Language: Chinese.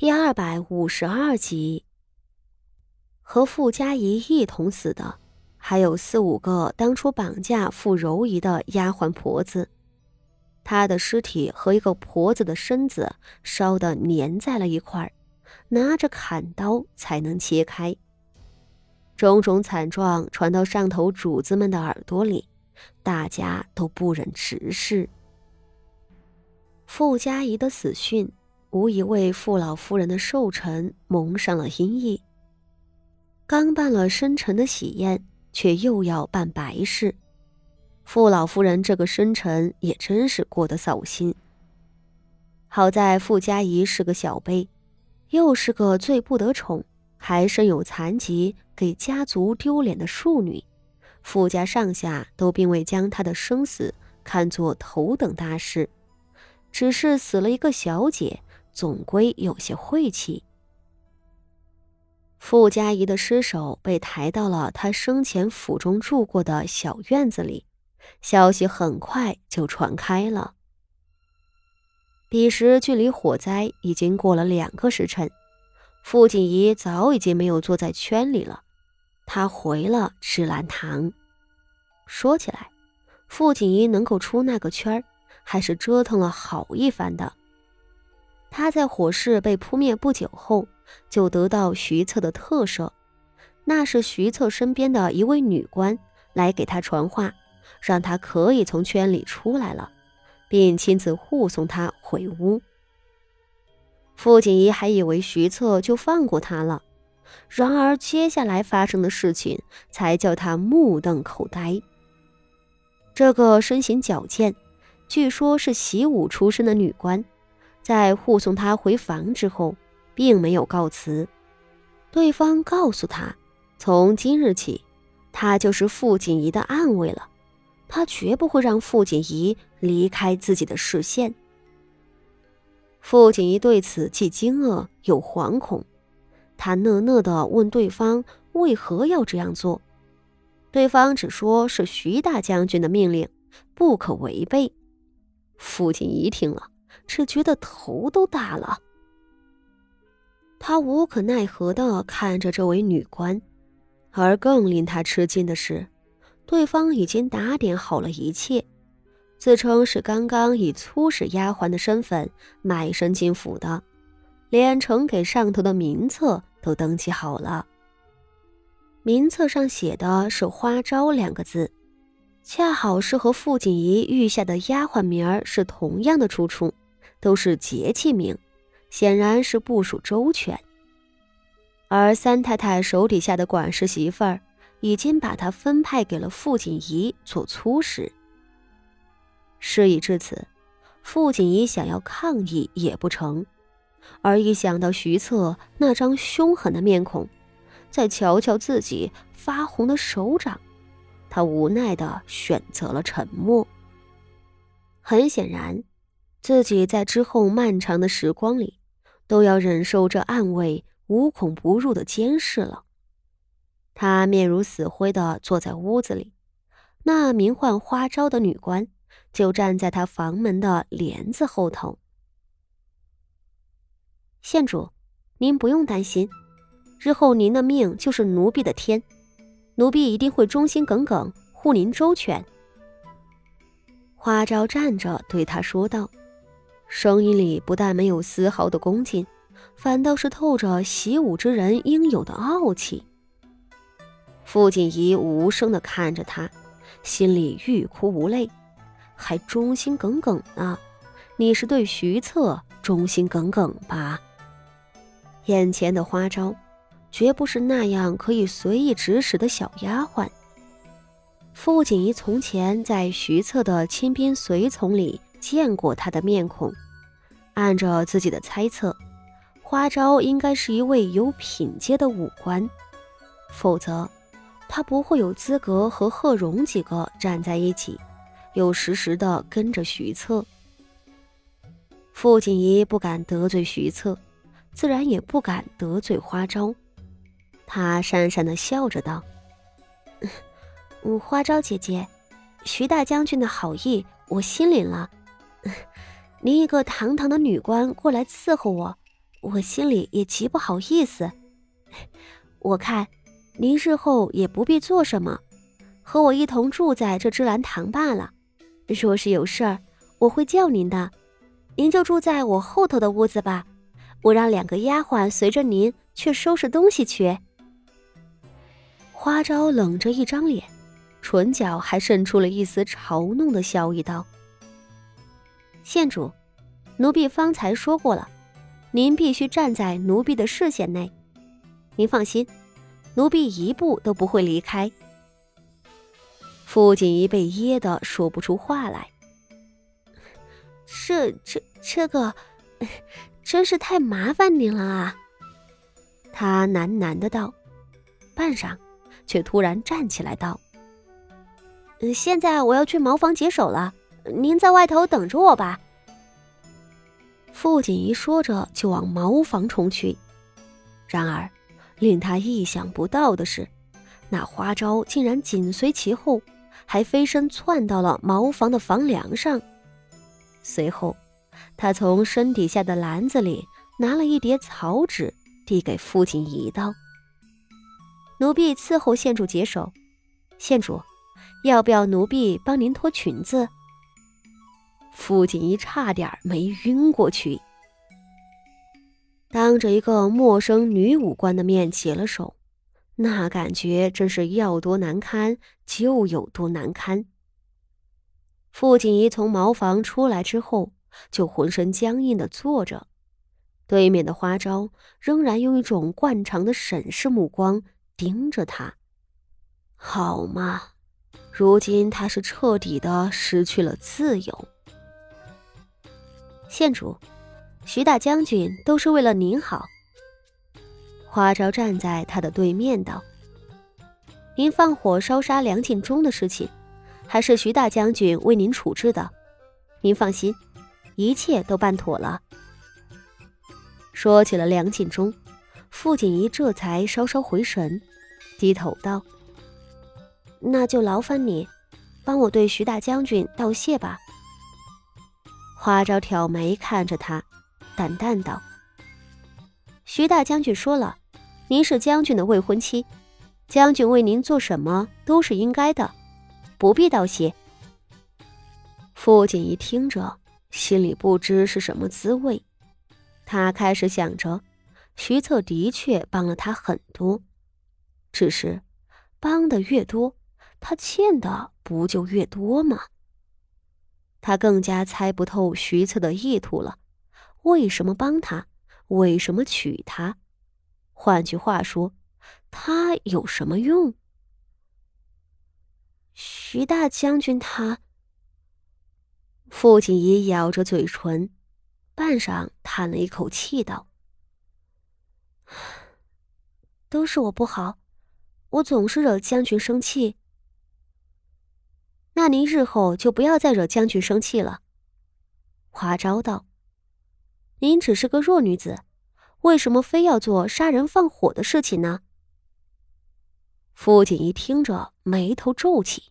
第二百五十二集，和傅家怡一同死的，还有四五个当初绑架傅柔仪的丫鬟婆子。她的尸体和一个婆子的身子烧得粘在了一块儿，拿着砍刀才能切开。种种惨状传到上头主子们的耳朵里，大家都不忍直视。傅家怡的死讯。无疑为傅老夫人的寿辰蒙上了阴翳。刚办了生辰的喜宴，却又要办白事，傅老夫人这个生辰也真是过得扫兴。好在傅家仪是个小辈，又是个最不得宠，还身有残疾，给家族丢脸的庶女，傅家上下都并未将她的生死看作头等大事，只是死了一个小姐。总归有些晦气。傅家仪的尸首被抬到了他生前府中住过的小院子里，消息很快就传开了。彼时距离火灾已经过了两个时辰，傅锦仪早已经没有坐在圈里了，他回了芝兰堂。说起来，傅锦仪能够出那个圈儿，还是折腾了好一番的。他在火势被扑灭不久后，就得到徐策的特赦。那是徐策身边的一位女官来给他传话，让他可以从圈里出来了，并亲自护送他回屋。傅锦仪还以为徐策就放过他了，然而接下来发生的事情才叫他目瞪口呆。这个身形矫健，据说是习武出身的女官。在护送他回房之后，并没有告辞。对方告诉他，从今日起，他就是傅锦仪的暗卫了，他绝不会让傅锦仪离开自己的视线。傅锦仪对此既惊愕又惶恐，他讷讷地问对方为何要这样做，对方只说是徐大将军的命令，不可违背。傅锦仪听了。只觉得头都大了，他无可奈何的看着这位女官，而更令他吃惊的是，对方已经打点好了一切，自称是刚刚以粗使丫鬟的身份卖身进府的，连呈给上头的名册都登记好了。名册上写的是“花招”两个字，恰好是和傅锦仪御下的丫鬟名儿是同样的出处。都是节气名，显然是部署周全。而三太太手底下的管事媳妇儿，已经把她分派给了傅锦仪做粗使。事已至此，傅锦仪想要抗议也不成，而一想到徐策那张凶狠的面孔，再瞧瞧自己发红的手掌，她无奈的选择了沉默。很显然。自己在之后漫长的时光里，都要忍受这暗卫无孔不入的监视了。他面如死灰的坐在屋子里，那名唤花招的女官就站在他房门的帘子后头。县主，您不用担心，日后您的命就是奴婢的天，奴婢一定会忠心耿耿，护您周全。花招站着对他说道。声音里不但没有丝毫的恭敬，反倒是透着习武之人应有的傲气。傅锦仪无声地看着他，心里欲哭无泪，还忠心耿耿呢？你是对徐策忠心耿耿吧？眼前的花招，绝不是那样可以随意指使的小丫鬟。傅锦仪从前在徐策的亲兵随从里。见过他的面孔，按照自己的猜测，花招应该是一位有品阶的武官，否则他不会有资格和贺荣几个站在一起，又时时的跟着徐策。傅锦仪不敢得罪徐策，自然也不敢得罪花招。他讪讪的笑着道：“ 嗯，花招姐姐，徐大将军的好意我心领了。” 您一个堂堂的女官过来伺候我，我心里也极不好意思。我看您日后也不必做什么，和我一同住在这芝兰堂罢了。若是有事儿，我会叫您的，您就住在我后头的屋子吧。我让两个丫鬟随着您去收拾东西去。花招冷着一张脸，唇角还渗出了一丝嘲弄的笑意，道：“县主，奴婢方才说过了，您必须站在奴婢的视线内。您放心，奴婢一步都不会离开。”傅锦仪被噎得说不出话来。这、这、这个。真是太麻烦您了啊！他喃喃的道，半晌，却突然站起来道：“现在我要去茅房解手了，您在外头等着我吧。”傅锦仪说着就往茅房冲去。然而，令他意想不到的是，那花招竟然紧随其后，还飞身窜到了茅房的房梁上，随后。他从身底下的篮子里拿了一叠草纸，递给傅锦仪道：“奴婢伺候县主解手。县主，要不要奴婢帮您脱裙子？”傅锦仪差点没晕过去。当着一个陌生女武官的面解了手，那感觉真是要多难堪就有多难堪。傅锦仪从茅房出来之后。就浑身僵硬的坐着，对面的花招仍然用一种惯常的审视目光盯着他。好嘛，如今他是彻底的失去了自由。县主，徐大将军都是为了您好。花招站在他的对面道：“您放火烧杀梁敬忠的事情，还是徐大将军为您处置的，您放心。”一切都办妥了。说起了梁敬忠，傅锦仪这才稍稍回神，低头道：“那就劳烦你，帮我对徐大将军道谢吧。”花招挑眉看着他，淡淡道：“徐大将军说了，您是将军的未婚妻，将军为您做什么都是应该的，不必道谢。”傅锦仪听着。心里不知是什么滋味，他开始想着，徐策的确帮了他很多，只是帮的越多，他欠的不就越多吗？他更加猜不透徐策的意图了，为什么帮他？为什么娶她？换句话说，他有什么用？徐大将军他。傅锦仪咬着嘴唇，半晌叹了一口气，道：“都是我不好，我总是惹将军生气。那您日后就不要再惹将军生气了。”花招道：“您只是个弱女子，为什么非要做杀人放火的事情呢？”傅锦一听着，眉头皱起。